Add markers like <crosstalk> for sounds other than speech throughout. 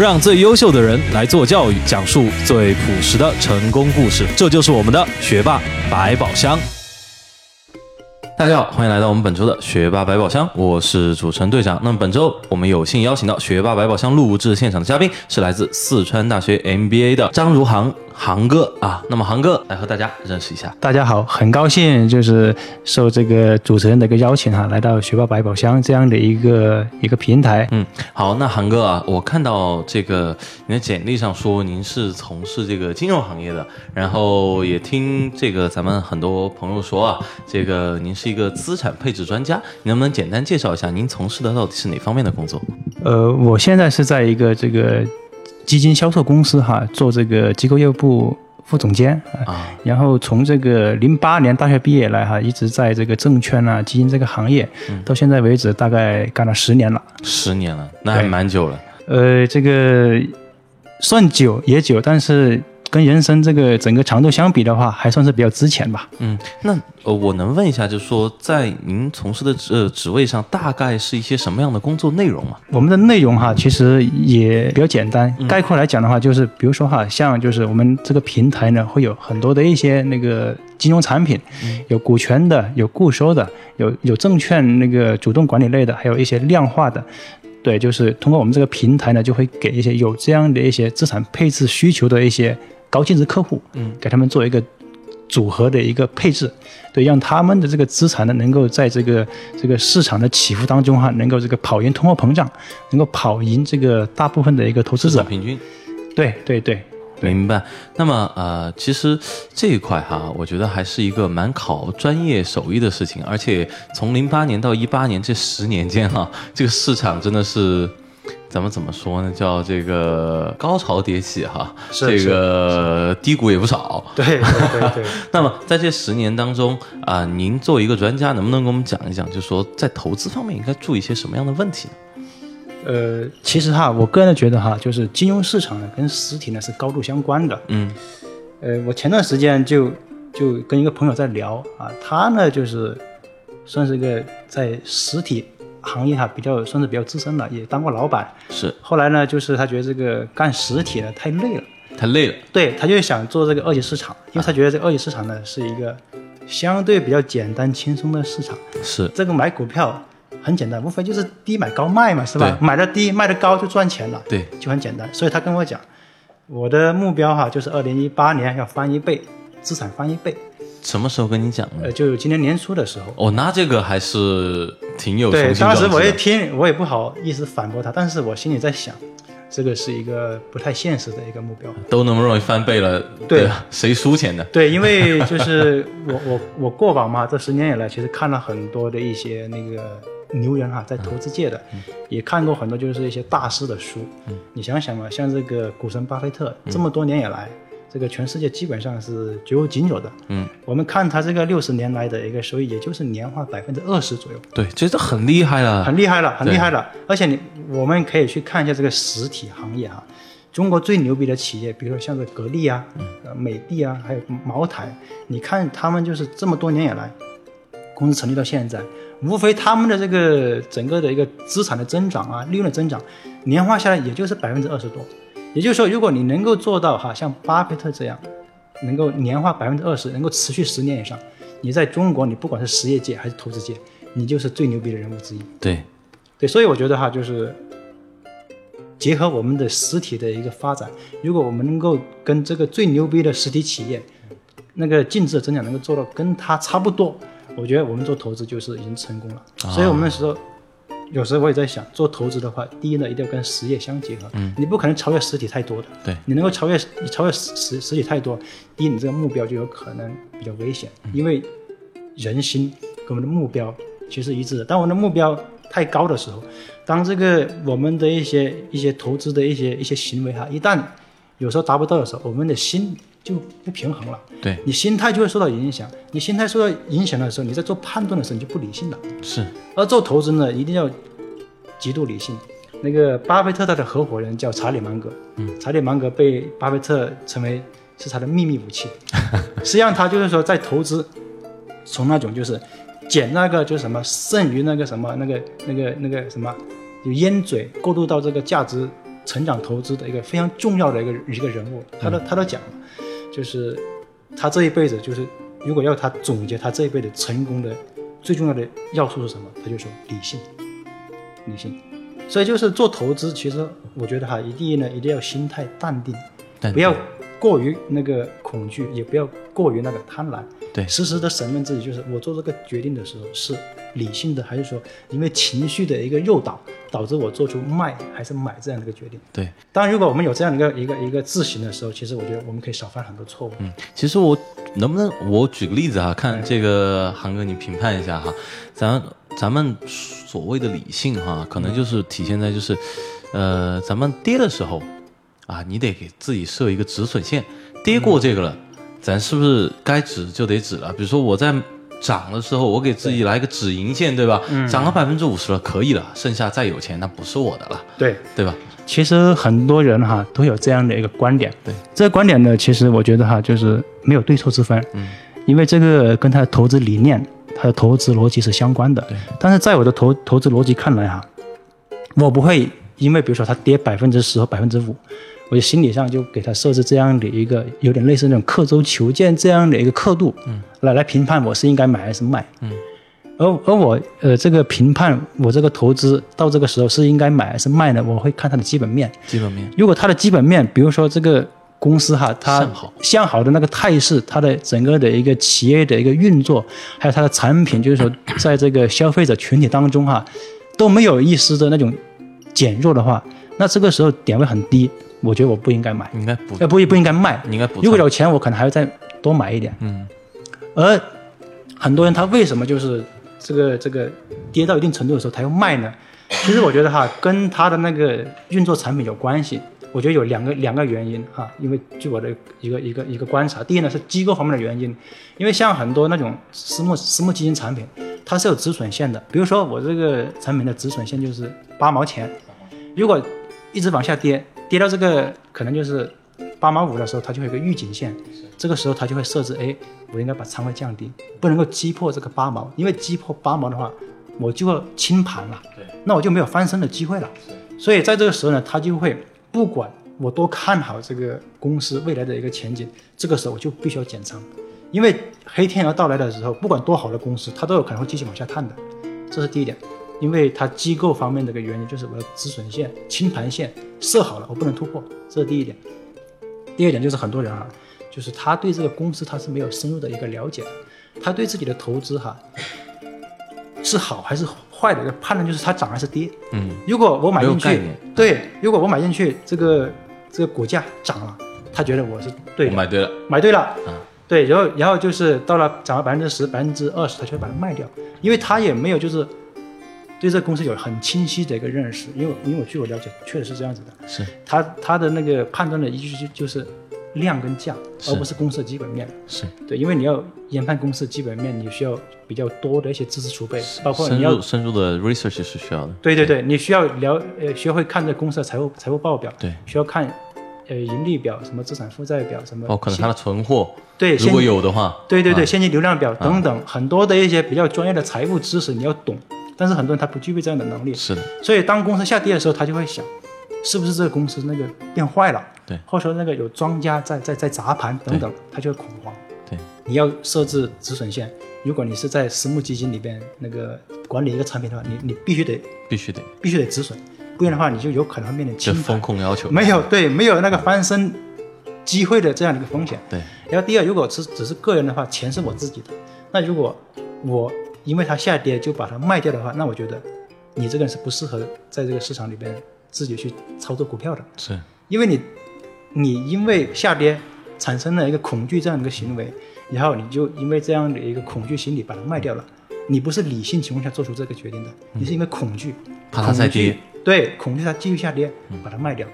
让最优秀的人来做教育，讲述最朴实的成功故事。这就是我们的学霸百宝箱。大家好，欢迎来到我们本周的学霸百宝箱，我是主持人队长。那么本周我们有幸邀请到学霸百宝箱录制现场的嘉宾是来自四川大学 MBA 的张如航。航哥啊，那么航哥来和大家认识一下。大家好，很高兴就是受这个主持人的一个邀请哈，来到学霸百宝箱这样的一个一个平台。嗯，好，那航哥啊，我看到这个您的简历上说您是从事这个金融行业的，然后也听这个咱们很多朋友说啊，这个您是一个资产配置专家，你能不能简单介绍一下您从事的到底是哪方面的工作？呃，我现在是在一个这个。基金销售公司哈，做这个机构业务部副总监啊，然后从这个零八年大学毕业来哈，一直在这个证券啊、基金这个行业，到现在为止大概干了十年了。十年了，那还蛮久了。呃，这个算久也久，但是。跟人生这个整个长度相比的话，还算是比较值钱吧。嗯，那呃，我能问一下，就是说，在您从事的呃职位上，大概是一些什么样的工作内容吗？我们的内容哈，其实也比较简单。概括来讲的话，就是比如说哈，像就是我们这个平台呢，会有很多的一些那个金融产品，有股权的，有固收的，有有证券那个主动管理类的，还有一些量化的。对，就是通过我们这个平台呢，就会给一些有这样的一些资产配置需求的一些。高净值客户，嗯，给他们做一个组合的一个配置，对，让他们的这个资产呢，能够在这个这个市场的起伏当中哈，能够这个跑赢通货膨胀，能够跑赢这个大部分的一个投资者平均。对对对，明白。那么呃，其实这一块哈，我觉得还是一个蛮考专业手艺的事情，而且从零八年到一八年这十年间哈，这个市场真的是。咱们怎么说呢？叫这个高潮迭起哈，这个低谷也不少。对 <laughs> 对对。<laughs> 那么在这十年当中啊，您作为一个专家，能不能给我们讲一讲，就是说在投资方面应该注意一些什么样的问题呢？呃，其实哈，我个人觉得哈，就是金融市场呢跟实体呢是高度相关的。嗯。呃，我前段时间就就跟一个朋友在聊啊，他呢就是算是一个在实体。行业哈比较算是比较资深了，也当过老板。是。后来呢，就是他觉得这个干实体的太累了，太累了。对，他就想做这个二级市场，因为他觉得这个二级市场呢是一个相对比较简单轻松的市场。是。这个买股票很简单，无非就是低买高卖嘛，是吧？买的低卖的高就赚钱了。对。就很简单，所以他跟我讲，我的目标哈就是二零一八年要翻一倍，资产翻一倍。什么时候跟你讲的？呃，就今年年初的时候。哦，那这个还是挺有对，当时我一听，我也不好意思反驳他，但是我心里在想，这个是一个不太现实的一个目标。都那么容易翻倍了，对，谁输钱的？对，因为就是我我 <laughs> 我过往嘛，这十年以来，其实看了很多的一些那个牛人哈，在投资界的，也看过很多就是一些大师的书。嗯，你想想嘛，像这个股神巴菲特，这么多年以来。这个全世界基本上是绝无仅有的。嗯，我们看它这个六十年来的一个收益，也就是年化百分之二十左右。对，其实很厉害了，很厉害了，很厉害了。而且你我们可以去看一下这个实体行业哈，中国最牛逼的企业，比如说像这格力啊、呃美的啊，还有茅台，你看他们就是这么多年以来，公司成立到现在，无非他们的这个整个的一个资产的增长啊，利润的增长，年化下来也就是百分之二十多。也就是说，如果你能够做到哈，像巴菲特这样，能够年化百分之二十，能够持续十年以上，你在中国，你不管是实业界还是投资界，你就是最牛逼的人物之一。对，对，所以我觉得哈，就是结合我们的实体的一个发展，如果我们能够跟这个最牛逼的实体企业，那个净值的增长能够做到跟它差不多，我觉得我们做投资就是已经成功了。所以我们那时候。有时候我也在想，做投资的话，第一呢，一定要跟实业相结合。嗯，你不可能超越实体太多的。对，你能够超越你超越实实实体太多，第一，你这个目标就有可能比较危险，因为人心跟我们的目标其实一致的。当我们的目标太高的时候，当这个我们的一些一些投资的一些一些行为哈，一旦有时候达不到的时候，我们的心。就不平衡了，对你心态就会受到影响。你心态受到影响的时候，你在做判断的时候你就不理性了。是，而做投资呢，一定要极度理性。那个巴菲特他的合伙人叫查理芒格，嗯，查理芒格被巴菲特称为是他的秘密武器。实际上他就是说在投资，从那种就是捡那个就是什么剩余那个什么那个那个那个什么，就烟嘴过渡到这个价值。成长投资的一个非常重要的一个一个人物，他都他都讲了，就是他这一辈子就是如果要他总结他这一辈子成功的最重要的要素是什么，他就说理性，理性。所以就是做投资，其实我觉得哈，一定呢一定要心态淡定，不要过于那个恐惧，也不要过于那个贪婪。对时时的审问自己，就是我做这个决定的时候是理性的，还是说因为情绪的一个诱导，导致我做出卖还是买这样的一个决定？对，当然，如果我们有这样的一个一个一个自省的时候，其实我觉得我们可以少犯很多错误。嗯，其实我能不能我举个例子啊，看这个韩哥你评判一下哈，咱咱们所谓的理性哈，可能就是体现在就是，呃，咱们跌的时候啊，你得给自己设一个止损线，跌过这个了，咱是不是该止就得止了？比如说我在涨的时候，我给自己来一个止盈线，对吧？涨了百分之五十了，可以了，剩下再有钱那不是我的了，对，对吧？其实很多人哈都有这样的一个观点。对，这个观点呢，其实我觉得哈就是没有对错之分。嗯，因为这个跟他的投资理念、他的投资逻辑是相关的。对，但是在我的投投资逻辑看来哈，我不会因为比如说他跌百分之十和百分之五，我就心理上就给他设置这样的一个有点类似那种刻舟求剑这样的一个刻度，嗯，来来评判我是应该买还是卖。嗯。而而我呃这个评判我这个投资到这个时候是应该买还是卖呢？我会看它的基本面。基本面如果它的基本面，比如说这个公司哈，它向好向好的那个态势，它的整个的一个企业的一个运作，还有它的产品，就是说在这个消费者群体当中哈，都没有一丝的那种减弱的话，那这个时候点位很低，我觉得我不应该买，应该不，呃不不应该卖。应该补仓。如果有钱，我可能还要再多买一点。嗯，而很多人他为什么就是这个这个跌到一定程度的时候他要卖呢？<coughs> 其实我觉得哈，跟他的那个运作产品有关系。我觉得有两个两个原因哈，因为据我的一个一个一个观察，第一呢是机构方面的原因，因为像很多那种私募私募基金产品，它是有止损线的。比如说我这个产品的止损线就是八毛钱，如果一直往下跌，跌到这个可能就是八毛五的时候，它就会有个预警线，这个时候它就会设置，哎，我应该把仓位降低，不能够击破这个八毛，因为击破八毛的话，我就要清盘了，对，那我就没有翻身的机会了。所以在这个时候呢，它就会不管我多看好这个公司未来的一个前景，这个时候我就必须要减仓，因为黑天鹅到来的时候，不管多好的公司，它都有可能会继续往下探的，这是第一点。因为它机构方面的一个原因，就是我的止损线、清盘线设好了，我不能突破，这是第一点。第二点就是很多人啊，就是他对这个公司他是没有深入的一个了解的，他对自己的投资哈是好还是坏的一个判断，就是它涨还是跌。嗯，如果我买进去对，如果我买进去，这个这个股价涨了，他觉得我是对的，买对了，买对了，嗯对，然后然后就是到了涨了百分之十、百分之二十，他就会把它卖掉，因为他也没有就是对这个公司有很清晰的一个认识，因为因为我据我了解，确实是这样子的，是他他的那个判断的依据就就是量跟价，而不是公司的基本面。是，对，因为你要研判公司的基本面，你需要比较多的一些知识储备，包括深你要入深入的 research 是需要的。对对对，你需要了呃学会看这公司的财务财务报表，对，需要看呃盈利表、什么资产负债表、什么现包括可能它的存货，对如果有的话，对对对，啊现金流量表等等，很多的一些比较专业的财务知识你要懂，但是很多人他不具备这样的能力，是的，所以当公司下跌的时候，他就会想，是不是这个公司那个变坏了，对。或者说那个有庄家在在在砸盘等等，他就会恐慌。对，你要设置止损线，如果你是在私募基金里边那个管理一个产品的话，你你必须得必须得。必须得止损，不然的话你就有可能会面临清这风，控要求。没有对没有那个翻身机会的这样的一个风险。对，然后第二，如果是只是个人的话，钱是我自己的，那如果我因为它下跌就把它卖掉的话，那我觉得你这个人是不适合在这个市场里边自己去操作股票的，是。因为你你因为下跌产生了一个恐惧这样的一个行为，然后你就因为这样的一个恐惧心理把它卖掉了，你不是理性情况下做出这个决定的，你是因为恐惧，怕它再跌。对，恐惧它继续下跌，把它卖掉。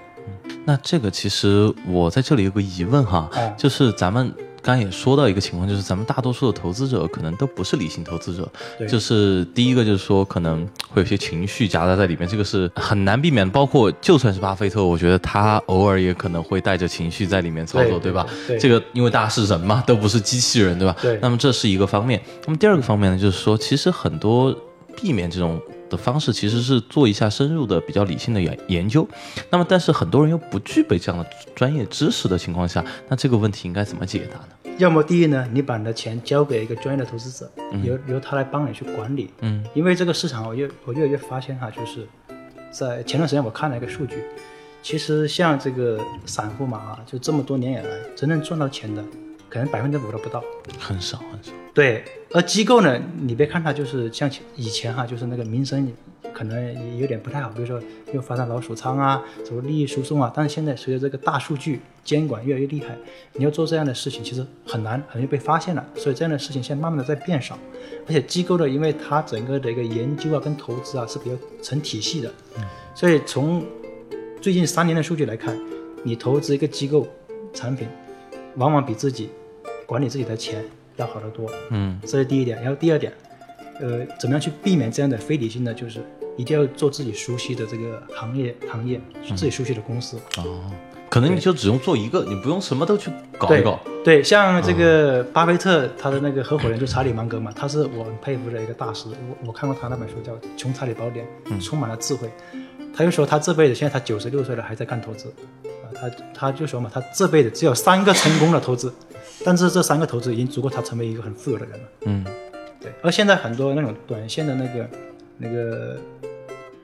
那这个其实我在这里有个疑问哈，啊就是咱们刚刚也说到一个情况，就是咱们大多数的投资者可能都不是理性投资者，对就是第一个就是说可能会有些情绪夹杂在里面，这个是很难避免。包括就算是巴菲特，我觉得他偶尔也可能会带着情绪在里面操作，对吧？这个因为大家是人嘛，都不是机器人，对吧？对那么这是一个方面。那么第二个方面呢，就是说其实很多。避免这种的方式，其实是做一下深入的、比较理性的研研究。那么，但是很多人又不具备这样的专业知识的情况下，那这个问题应该怎么解答呢？要么第一呢，你把你的钱交给一个专业的投资者，由由他来帮你去管理。嗯，因为这个市场，我越我越来越发现哈，就是在前段时间我看了一个数据，其实像这个散户嘛啊，就这么多年以来，真正赚到钱的，可能百分之五都不到。很少很少。对，而机构呢，你别看它就是像以前哈，就是那个名声可能有点不太好，比如说又发展老鼠仓啊，什么利益输送啊。但是现在随着这个大数据监管越来越厉害，你要做这样的事情其实很难，很容易被发现了。所以这样的事情现在慢慢的在变少，而且机构呢，因为它整个的一个研究啊跟投资啊是比较成体系的，所以从最近三年的数据来看，你投资一个机构产品，往往比自己管理自己的钱要好得多。嗯这是第一点。然后第二点，呃，怎么样去避免这样的非理性呢？就是一定要做自己熟悉的这个行业行业，自己熟悉的公司。哦，可能你就只用做一个，你不用什么都去搞一搞。对，像这个巴菲特他的那个合伙人就查理芒格嘛，<laughs> 他是我很佩服的一个大师。我我看过他那本书叫《穷查理宝典》，充满了智慧。他就说他这辈子现在他九十六岁了还在干投资，啊，他他就说嘛，他这辈子只有三个成功的投资，但是这三个投资已经足够他成为一个很富有的人了。嗯对，而现在很多那种短线的那个那个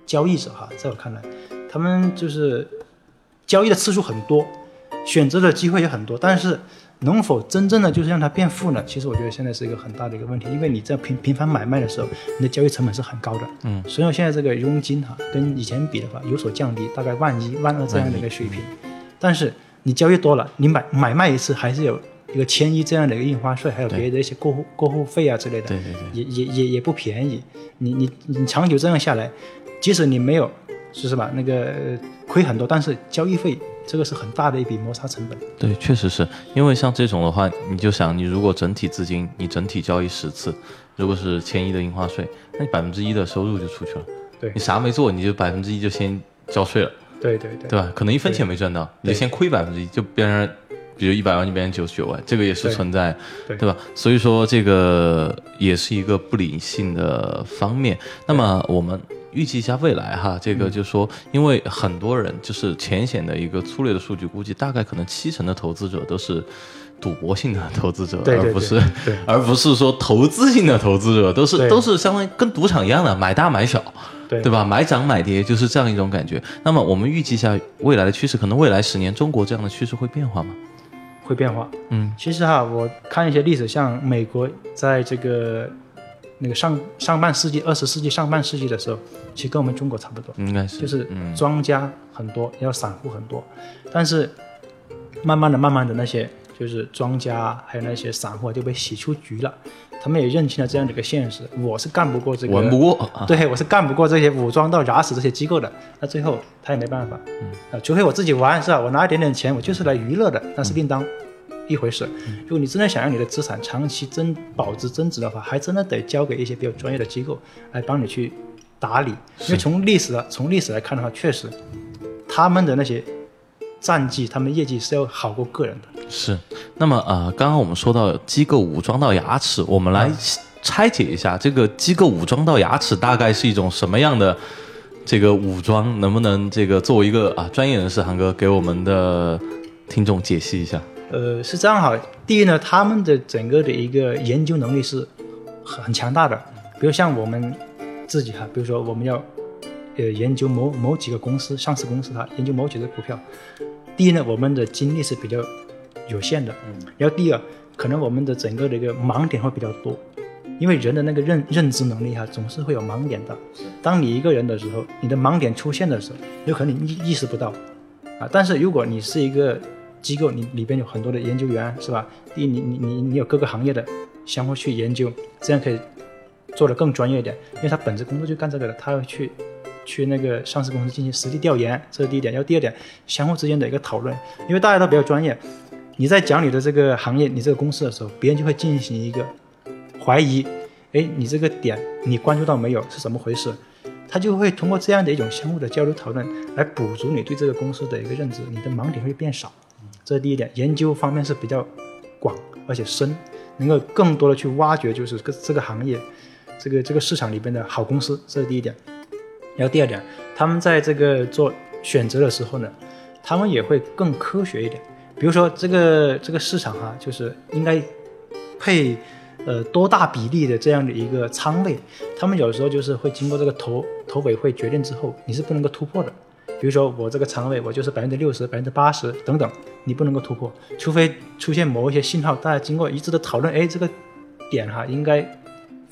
交易者哈，在我看来，他们就是交易的次数很多，选择的机会也很多，但是能否真正的就是让它变富呢？其实我觉得现在是一个很大的一个问题，因为你在频频繁买卖的时候，你的交易成本是很高的。嗯，所以现在这个佣金哈，跟以前比的话有所降低，大概万一、万二这样的一个水平。但是你交易多了，你买买卖一次还是有一个千亿这样的一个印花税，还有别的一些过户过户费啊之类的，对对对也也也也不便宜。你你你长久这样下来，即使你没有是是吧那个呃亏很多，但是交易费这个是很大的一笔摩擦成本。对，确实是因为像这种的话，你就想，你如果整体资金你整体交易十次，如果是千亿的印花税，那你百分之一的收入就出去了。对你啥没做，你就百分之一就先交税了，对对对对吧？可能一分钱没赚到，你就先亏百分之一，就变成比如一百万就变成九十九万，这个也是存在，对对吧？所以说这个也是一个不理性的方面。那么我们预计一下未来哈，这个就说，因为很多人就是浅显的一个粗略的数据估计，大概可能七成的投资者都是。赌博性的投资者，对对而不是对 <laughs> 而不是说投资性的投资者，都是都是相当于跟赌场一样的买大买小，对对吧？买涨买跌就是这样一种感觉。那么我们预计一下未来的趋势，可能未来十年中国这样的趋势会变化吗？会变化。嗯。其实哈，我看一些历史，像美国在这个那个上上半世纪、二十世纪上半世纪的时候，其实跟我们中国差不多，应该是就是嗯。庄家很多，然后散户很多，但是慢慢的、慢慢的那些就是庄家还有那些散户就被洗出局了，他们也认清了这样的一个现实，我是干不过这个，玩不过啊。对我是干不过这些武装到牙齿这些机构的，那最后他也没办法，嗯，啊，除非我自己玩是吧？我拿一点点钱，我就是来娱乐的，那是另当一回事。如果你真的想让你的资产长期增保值增值的话，还真的得交给一些比较专业的机构来帮你去打理。因为从历史啊，从历史来看的话，确实他们的那些战绩，他们业绩是要好过个人的。是，那么呃，刚刚我们说到机构武装到牙齿，我们来拆解一下这个机构武装到牙齿大概是一种什么样的这个武装？能不能这个作为一个啊专业人士，韩哥给我们的听众解析一下？呃，是这样哈。第一呢，他们的整个的一个研究能力是很很强大的。比如像我们自己哈，比如说我们要呃研究某某几个公司、上市公司哈，研究某几只股票。第一呢，我们的精力是比较有限的。嗯。然后第二，可能我们的整个的一个盲点会比较多，因为人的那个认认知能力哈，总是会有盲点的。当你一个人的时候，你的盲点出现的时候，有可能你意意识不到啊。但是如果你是一个机构，你里边有很多的研究员，是吧？第一，你你你你有各个行业的相互去研究，这样可以做得更专业一点，因为他本职工作就干这个的，他要去去那个上市公司进行实地调研，这是第一点。然后第二点，相互之间的一个讨论，因为大家都比较专业，你在讲你的这个行业、你这个公司的时候，别人就会进行一个怀疑，哎，你这个点你关注到没有？是怎么回事？他就会通过这样的一种相互的交流讨论，来补足你对这个公司的一个认知，你的盲点会变少。这是第一点，研究方面是比较广而且深，能够更多的去挖掘，就是这这个行业这个这个市场里边的好公司，这是第一点。然后第二点，他们在这个做选择的时候呢，他们也会更科学一点。比如说这个这个市场哈，就是应该配呃多大比例的这样的一个仓位，他们有时候就是会经过这个投投委会决定之后，你是不能够突破的。比如说我这个仓位我就是百分之六十、百分之八十等等，你不能够突破，除非出现某一些信号，大家经过一致的讨论，哎，这个点哈应该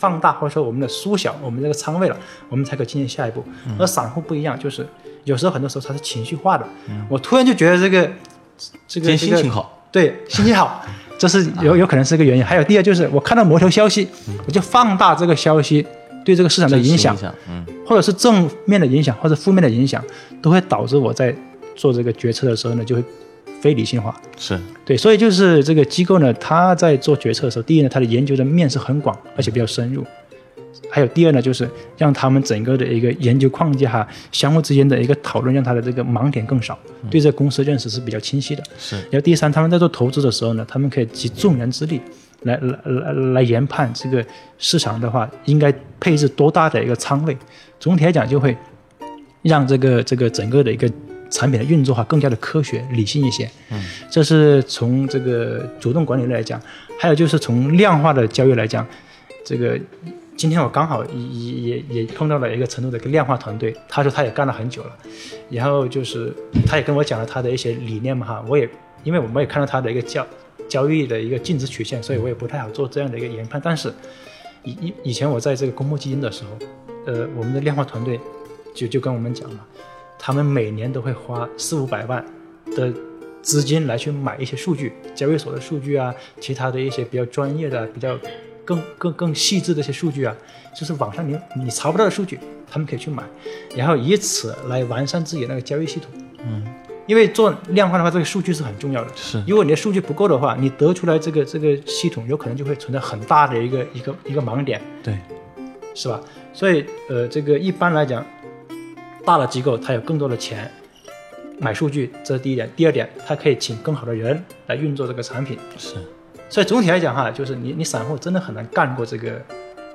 放大或者说我们的缩小我们这个仓位了，我们才可以进行下一步。而散户不一样，就是有时候很多时候它是情绪化的，我突然就觉得这个这个心情好，对，心情好，<laughs> 这是有有可能是一个原因。还有第二就是我看到某条消息，我就放大这个消息对这个市场的影响，嗯，或者是正面的影响，或者负面的影响，都会导致我在做这个决策的时候呢，就会非理性化。是对，所以就是这个机构呢，他在做决策的时候，第一呢，他的研究的面是很广，而且比较深入。还有第二呢，就是让他们整个的一个研究框架哈，相互之间的一个讨论，让他的这个盲点更少，对这个公司认识是比较清晰的。是然后第三，他们在做投资的时候呢，他们可以集众人之力来来来来研判这个市场的话，应该配置多大的一个仓位。总体来讲，就会让这个这个整个的一个产品的运作哈更加的科学理性一些。嗯，这是从这个主动管理来讲，还有就是从量化的交易来讲，这个。今天我刚好也也也碰到了一个成都的一个量化团队，他说他也干了很久了，然后就是他也跟我讲了他的一些理念嘛哈，我也因为我们也看到他的一个交交易的一个净值曲线，所以我也不太好做这样的一个研判。但是以以以前我在这个公募基金的时候，呃，我们的量化团队就就跟我们讲嘛，他们每年都会花四五百万的资金来去买一些数据，交易所的数据啊，其他的一些比较专业的比较。更更更细致的一些数据啊，就是网上你你查不到的数据，他们可以去买，然后以此来完善自己那个交易系统。嗯，因为做量化的话，这个数据是很重要的。是，如果你的数据不够的话，你得出来这个这个系统有可能就会存在很大的一个一个一个盲点。对，是吧？所以呃，这个一般来讲，大的机构它有更多的钱买数据，这是第一点。第二点，它可以请更好的人来运作这个产品。是。所以总体来讲哈，就是你你散户真的很难干过这个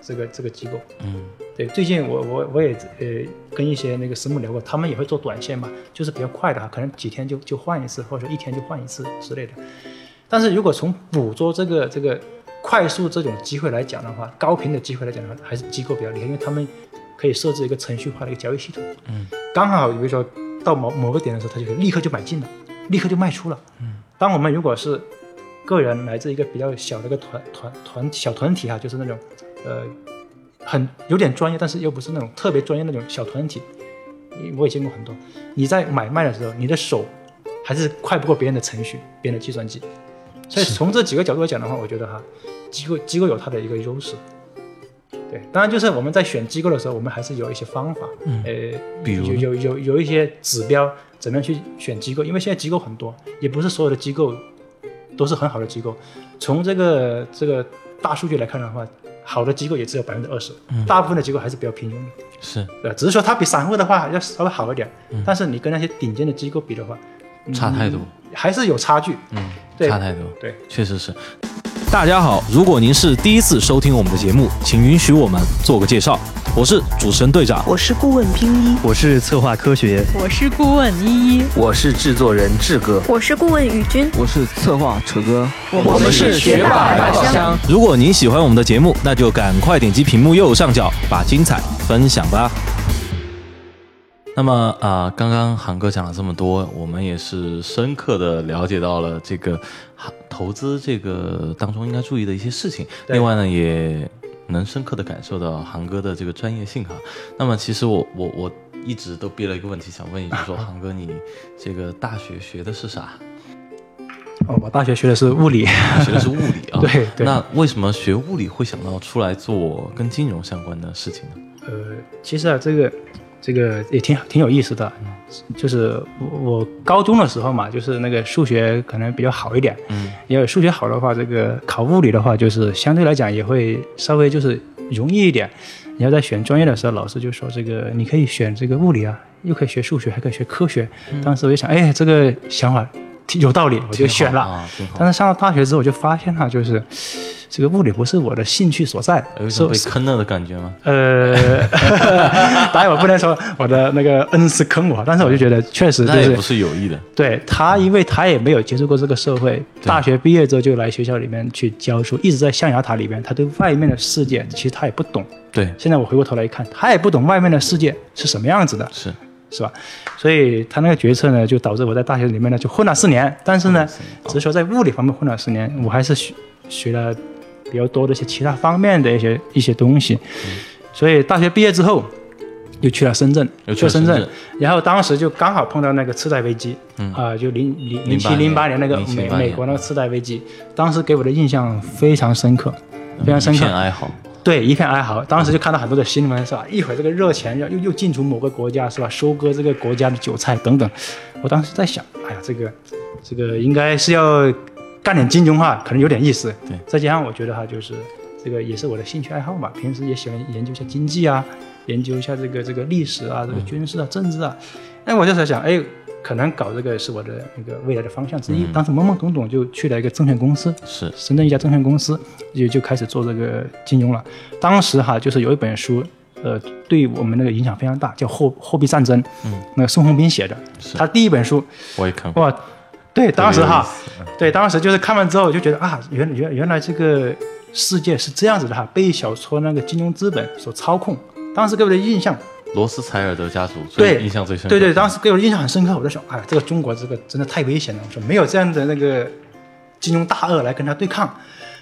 这个这个机构。嗯，对，最近我我我也呃跟一些那个私募聊过，他们也会做短线嘛，就是比较快的哈，可能几天就就换一次，或者说一天就换一次之类的。但是如果从捕捉这个这个快速这种机会来讲的话，高频的机会来讲的话，还是机构比较厉害，因为他们可以设置一个程序化的一个交易系统。嗯，刚好比如说到某某个点的时候，它就可以立刻就买进了，立刻就卖出了。嗯，当我们如果是个人来自一个比较小的一个团团团小团体哈，就是那种，呃，很有点专业，但是又不是那种特别专业那种小团体。我也见过很多。你在买卖的时候，你的手还是快不过别人的程序，别人的计算机。所以从这几个角度来讲的话，我觉得哈，机构机构有它的一个优势。对，当然就是我们在选机构的时候，我们还是有一些方法，呃，比如有有有有一些指标，怎么样去选机构？因为现在机构很多，也不是所有的机构。都是很好的机构，从这个这个大数据来看的话，好的机构也只有百分之二十，大部分的机构还是比较平庸的。是，对，只是说它比散户的话要稍微好一点，但是你跟那些顶尖的机构比的话，差太多，还是有差距。嗯，对差太多，对，确实是。大家好，如果您是第一次收听我们的节目，请允许我们做个介绍。我是主持人队长，我是顾问拼一，我是策划科学，我是顾问依依，我是制作人志哥，我是顾问宇军，我是策划扯哥，我们是学霸宝箱。如果您喜欢我们的节目，那就赶快点击屏幕右上角，把精彩分享吧。那么啊，刚刚韩哥讲了这么多，我们也是深刻的了解到了这个投资这个当中应该注意的一些事情。另外呢，也能深刻的感受到韩哥的这个专业性哈。那么其实我我我一直都憋了一个问题想问你，就是说韩哥你这个大学学的是啥？哦，我大学学的是物理，学的是物理啊。<laughs> 对对。那为什么学物理会想到出来做跟金融相关的事情呢？呃，其实啊，这个。这个也挺挺有意思的，就是我高中的时候嘛，就是那个数学可能比较好一点，嗯，因为数学好的话，这个考物理的话，就是相对来讲也会稍微就是容易一点。你要在选专业的时候，老师就说这个你可以选这个物理啊，又可以学数学，还可以学科学。当时我就想，哎，这个想法有道理，我就选了。啊，但是上了大学之后，我就发现哈，就是这个物理不是我的兴趣所在，有一是种被坑了的感觉吗？呃，<laughs> 当然我不能说我的那个恩师坑我，但是我就觉得确实就是不是是有意的。对他，因为他也没有接触过这个社会，大学毕业之后就来学校里面去教书，一直在象牙塔里面，他对外面的世界其实他也不懂。对，现在我回过头来一看，他也不懂外面的世界是什么样子的，是是吧？所以他那个决策呢，就导致我在大学里面呢就混了四年，但是呢，只是说在物理方面混了四年，我还是学学了比较多的一些其他方面的一些一些东西。所以大学毕业之后，又去了深圳，又去去了深圳。然后当时就刚好碰到那个次贷危机，啊、就零零零七零八年那个美美国那个次贷危机，当时给我的印象非常深刻，非常深刻。对，一片哀嚎。当时就看到很多的新闻，是吧？一会儿这个热钱要又又进出某个国家，是吧？收割这个国家的韭菜等等。我当时在想，哎呀，这个这个应该是要干点金融哈，可能有点意思。对再加上我觉得哈，就是这个也是我的兴趣爱好嘛，平时也喜欢研究一下经济啊，研究一下这个这个历史啊，这个军事啊、政治啊。哎，我就在想，哎，可能搞这个是我的那个未来的方向之一。当时懵懵懂懂就去了一个证券公司，是深圳一家证券公司就就开始做这个金融了。当时哈，就是有一本书，呃，对我们那个影响非常大，叫《货货币战争》，嗯，那个宋鸿兵写的，他第一本书，我也看过。哇，对，当时哈对，当时就是看完之后就觉得啊，原原原来这个世界是这样子的哈，被小撮那个金融资本所操控。当时给我的印象，罗斯柴尔德家族最，印象最深刻。对对，当时给我的印象很深刻。我在想，哎，这个中国这个真的太危险了。我说没有这样的那个金融大鳄来跟他对抗，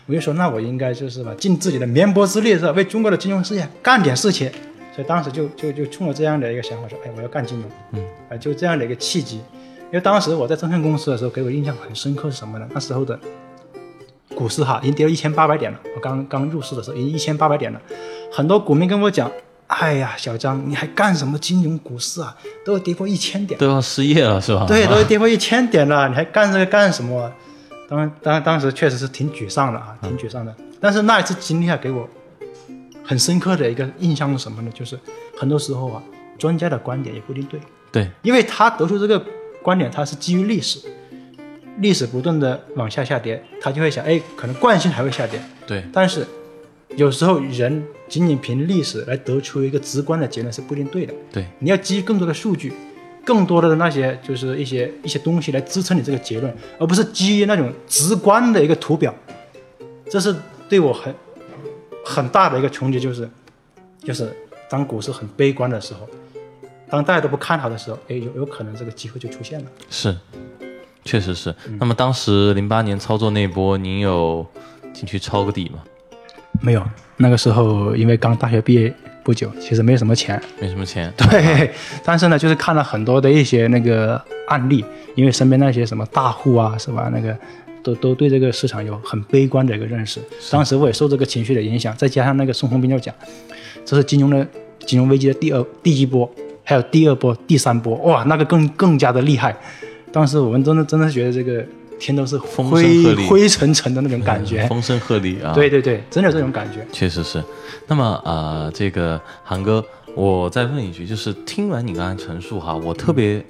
我就说那我应该就是吧，尽自己的绵薄之力是吧，为中国的金融事业干点事情。所以当时就就就冲着这样的一个想法说，哎，我要干金融。嗯，啊，就这样的一个契机。因为当时我在证券公司的时候，给我印象很深刻是什么呢？那时候的股市哈已经跌到一千八百点了。我刚刚入市的时候已经一千八百点了，很多股民跟我讲。哎呀，小张，你还干什么金融股市啊？都要跌破一千点，都要失业了是吧？对，都跌破一千点了，你还干这个干什么？当当当时确实是挺沮丧的啊，挺沮丧的。但是那一次经历啊，给我很深刻的一个印象是什么呢？就是很多时候啊，专家的观点也不一定对，对因为他得出这个观点，他是基于历史，历史不断的往下下跌，他就会想，哎，可能惯性还会下跌，对但是有时候人仅仅凭历史来得出一个直观的结论是不一定对的。对你要基于更多的数据，更多的那些就是一些一些东西来支撑你这个结论，而不是基于那种直观的一个图表。这是对我很很大的一个冲击，就是就是当股市很悲观的时候，当大家都不看好的时候，哎，有有可能这个机会就出现了。是，确实是。嗯那么当时零八年操作那波，您有进去抄个底吗？没有，那个时候因为刚大学毕业不久，其实没什么钱，没什么钱。<laughs> 对，但是呢，就是看了很多的一些那个案例，因为身边那些什么大户啊，是吧？那个都都对这个市场有很悲观的一个认识。当时我也受这个情绪的影响，再加上那个宋鸿兵就讲，这是金融的金融危机的第二第一波，还有第二波、第三波，哇，那个更更加的厉害。当时我们真的真的觉得这个天都是风声灰鹤唳灰沉沉的那种感觉。风声鹤唳啊！对对对，真的有这种感觉。确实是。那么呃，这个韩哥，我再问一句，就是听完你刚才陈述哈，我特别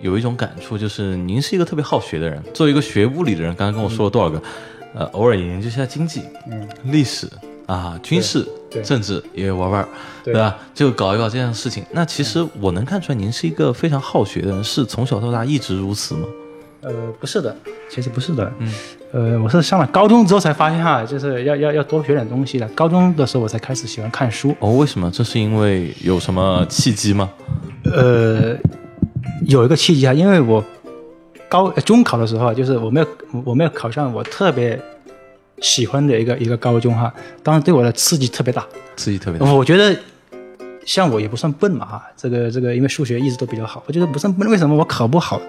有一种感触，就是您是一个特别好学的人。作为一个学物理的人，刚刚跟我说了多少个，呃，偶尔也研究一下经济、嗯，历史啊、军事、对政治也玩玩，对吧？就搞一搞这样的事情。那其实我能看出来，您是一个非常好学的人，是从小到大一直如此吗？呃，不是的，其实不是的。嗯，呃，我是上了高中之后才发现哈，就是要要要多学点东西的。高中的时候我才开始喜欢看书。哦，为什么？这是因为有什么契机吗？呃，有一个契机啊，因为我高呃中考的时候啊，就是我没有我没有考上我特别喜欢的一个一个高中哈，当时对我的刺激特别大。刺激特别大。我觉得像我也不算笨嘛哈，这个这个因为数学一直都比较好，我觉得不算笨。为什么我考不好？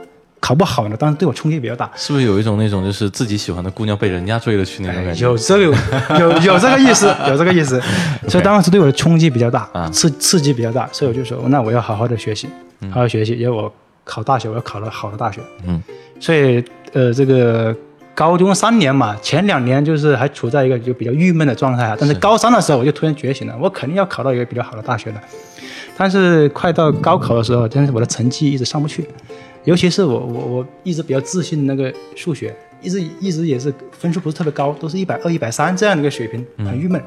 考不好呢？当时对我冲击比较大。是不是有一种那种就是自己喜欢的姑娘被人家追了去那种感觉？有这个有有这个意思，<laughs> 有这个意思，所以当时对我的冲击比较大啊，刺刺激比较大，所以我就说，那我要好好的学习，好好学习，因为我考大学，我要考了好的大学，嗯，所以呃，这个高中三年嘛，前两年就是还处在一个就比较郁闷的状态啊，但是高三的时候我就突然觉醒了，我肯定要考到一个比较好的大学的，但是快到高考的时候，但是我的成绩一直上不去。尤其是我我我一直比较自信的那个数学，一直一直也是分数不是特别高，都是一百二、一百三这样的一个水平，很郁闷。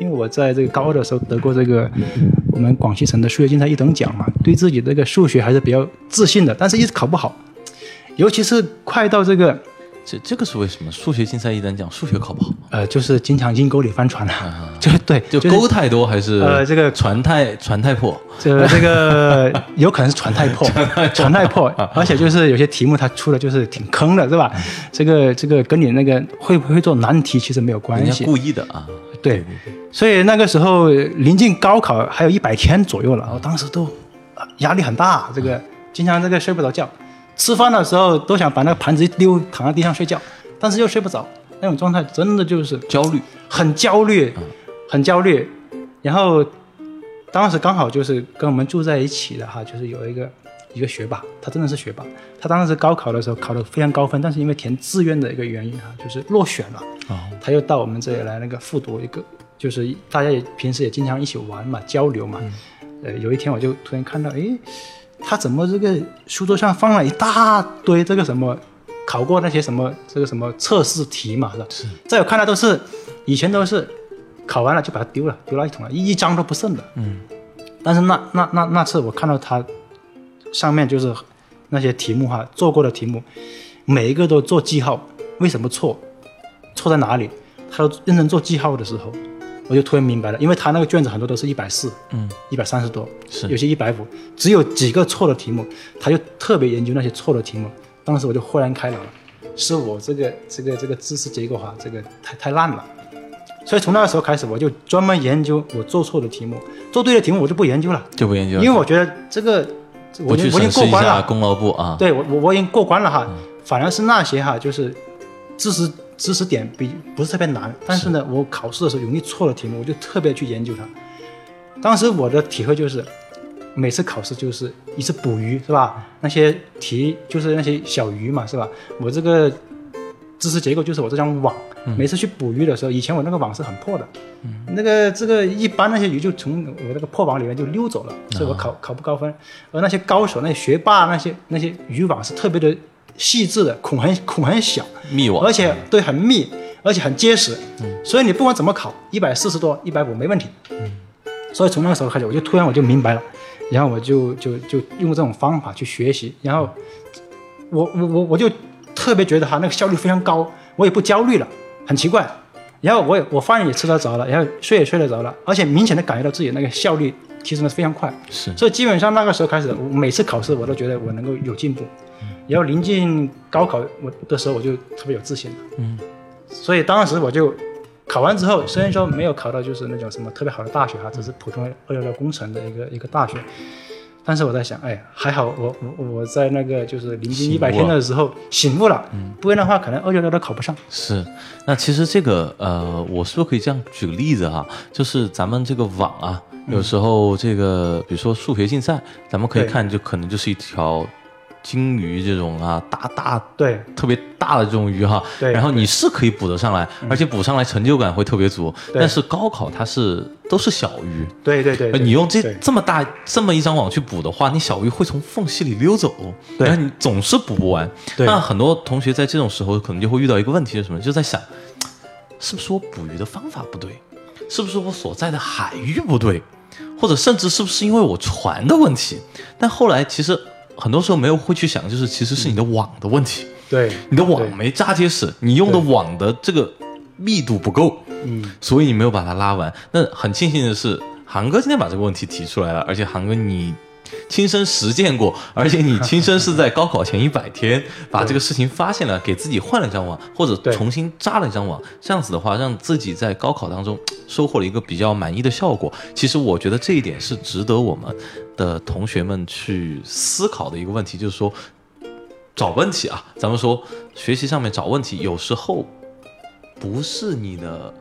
因为我在这个高二的时候得过这个我们广西省的数学竞赛一等奖嘛，对自己这个数学还是比较自信的，但是一直考不好，尤其是快到这个这这个是为什么？数学竞赛一等奖，数学考不好，呃，就是经常阴沟里翻船了，<laughs> 就对，就沟太多还是呃这个船太船太破？这这个有可能是船太破，<laughs> 船太破，而且就是有些题目它出的就是挺坑的，是吧？这个这个跟你那个会不会做难题其实没有关系，故意的啊。对，所以那个时候临近高考还有一百天左右了，我当时都呃压力很大，这个经常这个睡不着觉，吃饭的时候都想把那个盘子一丢，躺在地上睡觉，但是又睡不着，那种状态真的就是焦虑，很焦虑，很焦虑。然后当时刚好就是跟我们住在一起的哈，就是有一个一个学霸，他真的是学霸，他当时高考的时候考得非常高分，但是因为填志愿的一个原因哈，就是落选了。他又到我们这里来那个复读一个，就是大家也平时也经常一起玩嘛，交流嘛。呃，有一天我就突然看到，诶，他怎么这个书桌上放了一大堆这个什么考过那些什么这个什么测试题嘛，是吧？是。在我看来都是以前都是考完了就把它丢了，丢垃圾桶了，一一张都不剩的。嗯。但是那那那那次我看到他上面就是那些题目哈，做过的题目，每一个都做记号，为什么错？错在哪里？他都认真做记号的时候，我就突然明白了，因为他那个卷子很多都是一百四，嗯，一百三十多，是。有些一百五，只有几个错的题目，他就特别研究那些错的题目。当时我就豁然开朗了，是我这个这个这个知识结构哈，这个太太烂了。所以从那个时候开始，我就专门研究我做错的题目，做对的题目我就不研究了，就不研究了，因为我觉得这个我不去已经我已经过关了，功劳簿啊。对我我我已经过关了哈，反而是那些哈，就是知识知识点比不是特别难，但是呢，我考试的时候容易错的题目，我就特别去研究它。当时我的体会就是，每次考试就是一次捕鱼是吧？那些题就是那些小鱼嘛是吧？我这个知识结构就是我这张网，每次去捕鱼的时候，以前我那个网是很破的，那个这个一般那些鱼就从我那个破网里面就溜走了，所以我考考不高分。而那些高手、那些学霸、那些那些渔网是特别的细致的，孔很孔很小，密网，而且对很密，而且很结实，所以你不管怎么考，一百四十多、一百五没问题。所以从那个时候开始，我就突然我就明白了，然后我就就就用这种方法去学习，然后我我我我就特别觉得哈那个效率非常高，我也不焦虑了，很奇怪。然后我也我饭也吃得着了，然后睡也睡得着了，而且明显的感觉到自己那个效率提升的非常快。是所以基本上那个时候开始，我每次考试我都觉得我能够有进步。然后临近高考我的时候，我就特别有自信了。嗯，所以当时我就考完之后，虽然说没有考到就是那种什么特别好的大学哈，只是普通二幺幺工程的一个一个大学，但是我在想，哎，还好我我我在那个就是临近一百天的时候醒悟了，不然的话可能二幺幺都考不上。是，那其实这个呃，我是不是可以这样举个例子哈？就是咱们这个网啊，有时候这个比如说数学竞赛，咱们可以看就可能就是一条金鱼这种啊，大大对特别大的这种鱼哈，对然后你是可以捕得上来，而且捕上来成就感会特别足。对但是高考它是都是小鱼，对对对，你用这这么大这么一张网去捕的话，你小鱼会从缝隙里溜走，对然后你总是捕不完。对那很多同学在这种时候可能就会遇到一个问题是什么？就在想，是不是我捕鱼的方法不对？是不是我所在的海域不对？或者甚至是不是因为我船的问题？但后来其实很多时候没有会去想，就是其实是你的网的问题，对你的网没扎结实，你用的网的这个密度不够。嗯，所以你没有把它拉完。那很庆幸的是，航哥今天把这个问题提出来了，而且航哥你亲身实践过，而且你亲身是在高考前一百天 <laughs> 把这个事情发现了，给自己换了一张网，或者重新扎了一张网，这样子的话，让自己在高考当中收获了一个比较满意的效果。其实我觉得这一点是值得我们的同学们去思考的一个问题，就是说。找问题啊，咱们说学习上面找问题，有时候不是你的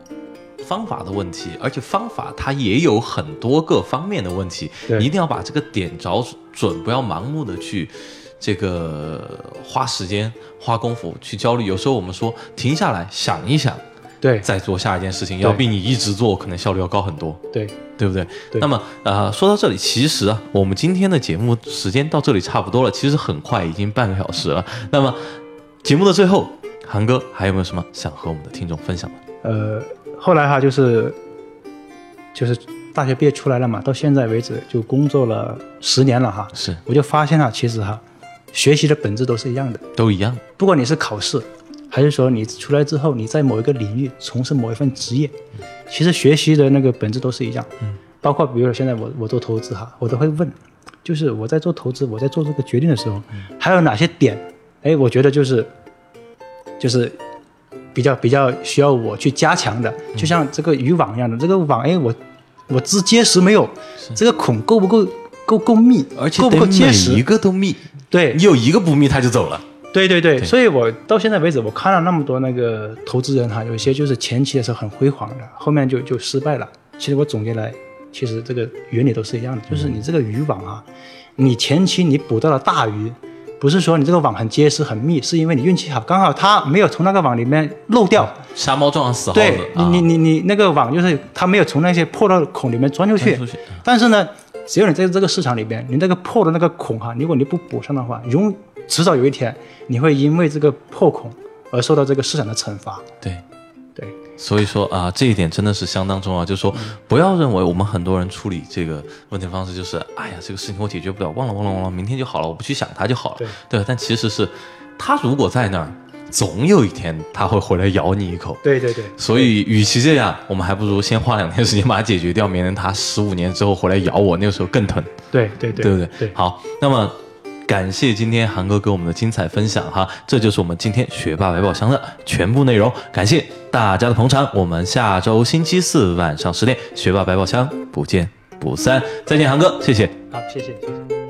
方法的问题，而且方法它也有很多个方面的问题，你一定要把这个点找准，不要盲目的去这个花时间、花功夫去焦虑。有时候我们说停下来想一想，对再做下一件事情，要比你一直做可能效率要高很多。对，对不对？对那么呃，说到这里，其实啊，我们今天的节目时间到这里差不多了，其实很快，已经半个小时了。那么节目的最后，韩哥还有没有什么想和我们的听众分享的？呃，后来哈就是就是大学毕业出来了嘛，到现在为止就工作了十年了哈，是。我就发现哈，其实哈，学习的本质都是一样的，都一样，不管你是考试，还是说你出来之后你在某一个领域从事某一份职业，其实学习的那个本质都是一样。嗯，包括比如说现在我我做投资哈，我都会问，就是我在做投资，我在做这个决定的时候，还有哪些点，哎，我觉得就是就是比较比较需要我去加强的，就像这个渔网一样的，这个网，哎，我我织结实没有，这个孔够不够够够密，而且够不够结实一？个都密，对你有一个不密，他就走了。对对对，所以我到现在为止，我看了那么多那个投资人哈，有一些就是前期的时候很辉煌的，后面就就失败了。其实我总结来，其实这个原理都是一样的，就是你这个渔网啊，你前期你捕到了大鱼，不是说你这个网很结实很密，是因为你运气好，刚好它没有从那个网里面漏掉。瞎猫撞上死耗子对你啊！你你你那个网就是它没有从那些破的孔里面钻出去，钻出去但是呢，只要你在这个市场里边，你那个破的那个孔哈，如果你不补上的话，永迟早有一天你会因为这个破孔而受到这个市场的惩罚。对。对，所以说啊，这一点真的是相当重要。就是说，不要认为我们很多人处理这个问题方式就是，哎呀，这个事情我解决不了，忘了忘了忘了，明天就好了，我不去想它就好了。对对，但其实是，他如果在那儿，总有一天他会回来咬你一口。对对对，所以，与其这样，我们还不如先花两天时间把它解决掉，免得它十五年之后回来咬我，那个时候更疼。对对对，对不对？对，好，那么感谢今天韩哥给我们的精彩分享哈，这就是我们今天学霸百宝箱的全部内容。感谢大家的捧场，我们下周星期四晚上十点，学霸百宝箱不见不散。再见，韩哥，谢谢。好，谢谢谢谢。